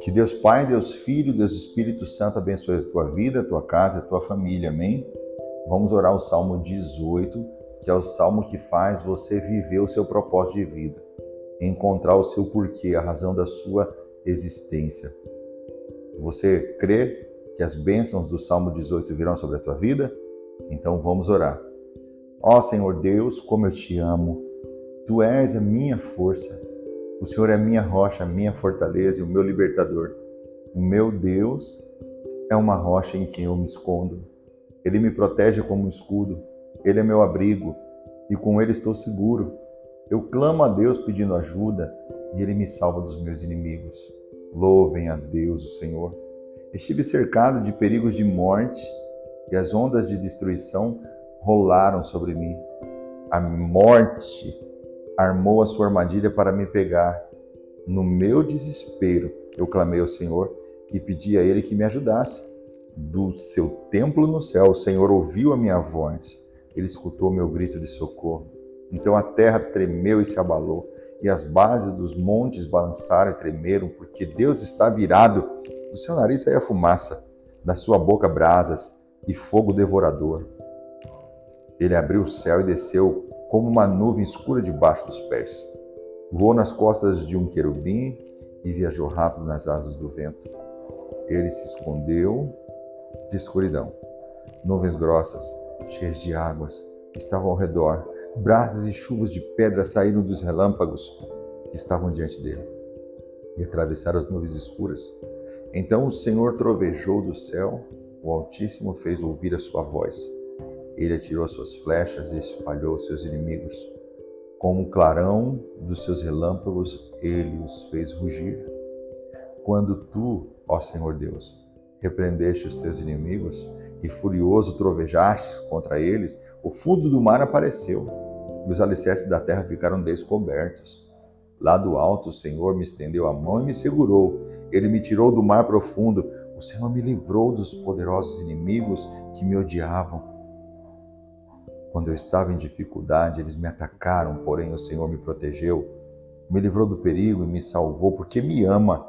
Que Deus Pai, Deus Filho, Deus Espírito Santo abençoe a tua vida, a tua casa, a tua família. Amém? Vamos orar o Salmo 18, que é o salmo que faz você viver o seu propósito de vida, encontrar o seu porquê, a razão da sua existência. Você crê que as bênçãos do Salmo 18 virão sobre a tua vida? Então vamos orar. Ó Senhor Deus, como eu te amo. Tu és a minha força. O Senhor é a minha rocha, a minha fortaleza e o meu libertador. O meu Deus é uma rocha em quem eu me escondo. Ele me protege como um escudo. Ele é meu abrigo e com ele estou seguro. Eu clamo a Deus pedindo ajuda e ele me salva dos meus inimigos. Louvem a Deus, o Senhor. Estive cercado de perigos de morte e as ondas de destruição rolaram sobre mim. A morte armou a sua armadilha para me pegar. No meu desespero, eu clamei ao Senhor e pedi a Ele que me ajudasse. Do seu templo no céu, o Senhor ouviu a minha voz. Ele escutou meu grito de socorro. Então a terra tremeu e se abalou e as bases dos montes balançaram e tremeram, porque Deus está virado. Do seu nariz saía fumaça, da sua boca brasas e fogo devorador. Ele abriu o céu e desceu como uma nuvem escura debaixo dos pés. Voou nas costas de um querubim e viajou rápido nas asas do vento. Ele se escondeu de escuridão. Nuvens grossas, cheias de águas, estavam ao redor brasas e chuvas de pedra saíram dos relâmpagos que estavam diante dele e atravessaram as nuvens escuras. Então o Senhor trovejou do céu, o Altíssimo fez ouvir a sua voz. Ele atirou as suas flechas e espalhou seus inimigos. Como o clarão dos seus relâmpagos, ele os fez rugir. Quando tu, ó Senhor Deus, repreendeste os teus inimigos e furioso trovejastes contra eles, o fundo do mar apareceu e os alicerces da terra ficaram descobertos. Lá do alto, o Senhor me estendeu a mão e me segurou. Ele me tirou do mar profundo. O Senhor me livrou dos poderosos inimigos que me odiavam. Quando eu estava em dificuldade, eles me atacaram, porém o Senhor me protegeu. Me livrou do perigo e me salvou porque me ama.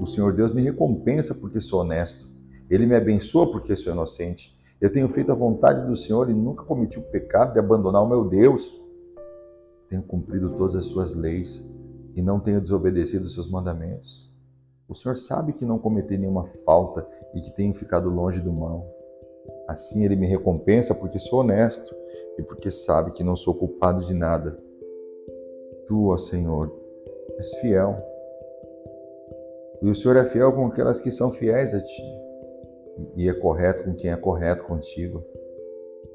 O Senhor Deus me recompensa porque sou honesto. Ele me abençoa porque sou inocente. Eu tenho feito a vontade do Senhor e nunca cometi o pecado de abandonar o meu Deus. Tenho cumprido todas as suas leis e não tenho desobedecido os seus mandamentos. O Senhor sabe que não cometi nenhuma falta e que tenho ficado longe do mal. Assim ele me recompensa porque sou honesto e porque sabe que não sou culpado de nada. Tu, ó Senhor, és fiel. E o Senhor é fiel com aquelas que são fiéis a ti e é correto com quem é correto contigo.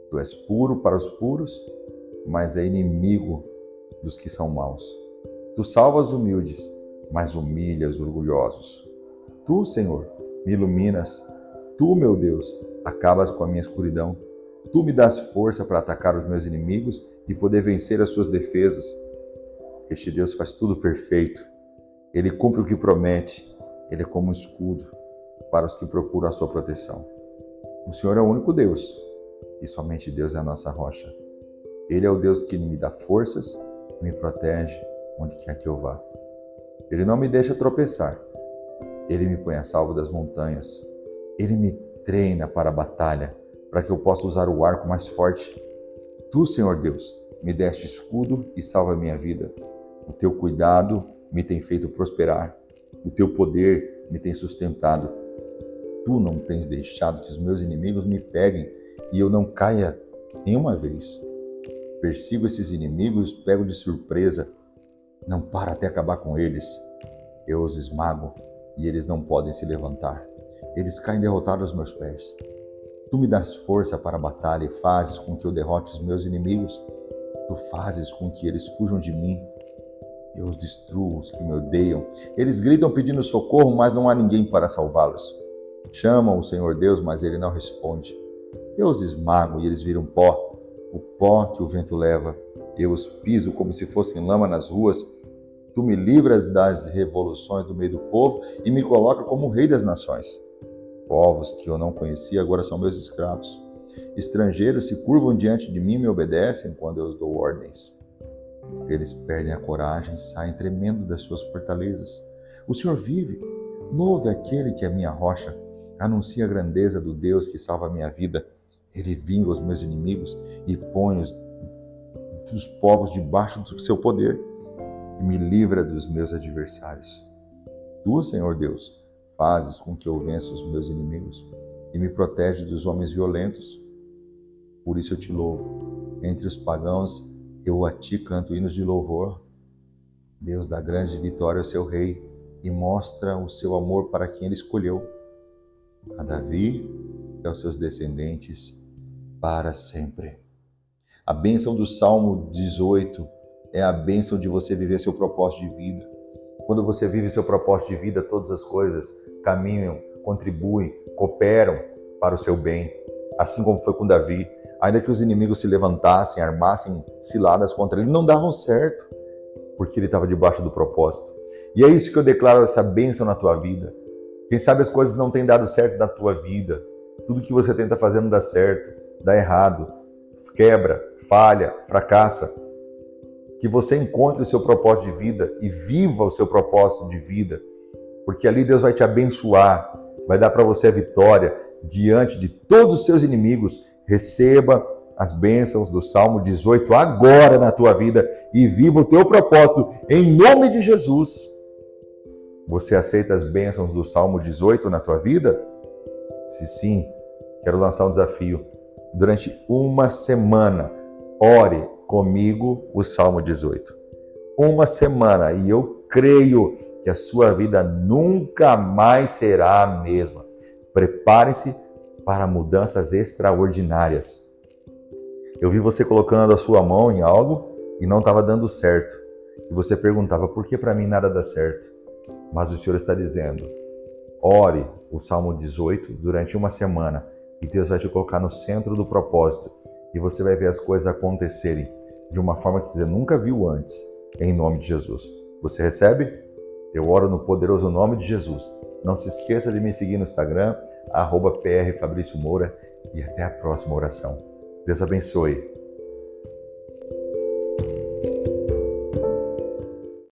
Tu és puro para os puros, mas é inimigo dos que são maus. Tu salvas humildes, mas humilhas os orgulhosos. Tu, Senhor, me iluminas. Tu, meu Deus, acabas com a minha escuridão. Tu me dás força para atacar os meus inimigos e poder vencer as suas defesas. Este Deus faz tudo perfeito. Ele cumpre o que promete. Ele é como um escudo para os que procuram a sua proteção. O Senhor é o único Deus e somente Deus é a nossa rocha. Ele é o Deus que me dá forças e me protege onde quer que eu vá. Ele não me deixa tropeçar. Ele me põe a salvo das montanhas. Ele me treina para a batalha, para que eu possa usar o arco mais forte. Tu, Senhor Deus, me deste escudo e salva minha vida. O teu cuidado me tem feito prosperar. O teu poder me tem sustentado tu não tens deixado que os meus inimigos me peguem e eu não caia nenhuma vez. Persigo esses inimigos, pego de surpresa, não para até acabar com eles. Eu os esmago e eles não podem se levantar. Eles caem derrotados aos meus pés. Tu me das força para a batalha e fazes com que eu derrote os meus inimigos. Tu fazes com que eles fujam de mim. Eu os destruo, os que me odeiam. Eles gritam pedindo socorro, mas não há ninguém para salvá-los. Chamam o Senhor Deus, mas ele não responde. Eu os esmago e eles viram pó, o pó que o vento leva. Eu os piso como se fossem lama nas ruas. Tu me livras das revoluções do meio do povo e me coloca como rei das nações. Povos que eu não conhecia agora são meus escravos. Estrangeiros se curvam diante de mim e me obedecem quando eu dou ordens. Eles perdem a coragem, saem tremendo das suas fortalezas. O Senhor vive. Louve aquele que é minha rocha. Anuncia a grandeza do Deus que salva a minha vida. Ele vinga os meus inimigos e põe os, os povos debaixo do seu poder e me livra dos meus adversários. Tu, Senhor Deus, fazes com que eu vença os meus inimigos e me protege dos homens violentos. Por isso eu te louvo. Entre os pagãos, eu a ti canto hinos de louvor. Deus dá grande vitória ao seu rei e mostra o seu amor para quem ele escolheu, a Davi e aos seus descendentes para sempre. A bênção do Salmo 18 é a bênção de você viver seu propósito de vida. Quando você vive seu propósito de vida, todas as coisas caminham, contribuem, cooperam para o seu bem, assim como foi com Davi. Ainda que os inimigos se levantassem, armassem ciladas contra ele, não davam certo, porque ele estava debaixo do propósito. E é isso que eu declaro essa bênção na tua vida. Quem sabe as coisas não têm dado certo na tua vida. Tudo que você tenta fazer não dá certo, dá errado, quebra, falha, fracassa. Que você encontre o seu propósito de vida e viva o seu propósito de vida, porque ali Deus vai te abençoar, vai dar para você a vitória diante de todos os seus inimigos. Receba as bênçãos do Salmo 18 agora na tua vida e viva o teu propósito em nome de Jesus. Você aceita as bênçãos do Salmo 18 na tua vida? Se sim, quero lançar um desafio. Durante uma semana, ore comigo o Salmo 18. Uma semana e eu creio que a sua vida nunca mais será a mesma. Prepare-se para mudanças extraordinárias. Eu vi você colocando a sua mão em algo e não estava dando certo. E você perguntava por que para mim nada dá certo. Mas o Senhor está dizendo: ore o Salmo 18 durante uma semana e Deus vai te colocar no centro do propósito e você vai ver as coisas acontecerem de uma forma que você nunca viu antes, em nome de Jesus. Você recebe? Eu oro no poderoso nome de Jesus. Não se esqueça de me seguir no Instagram, arroba e até a próxima oração. Deus abençoe.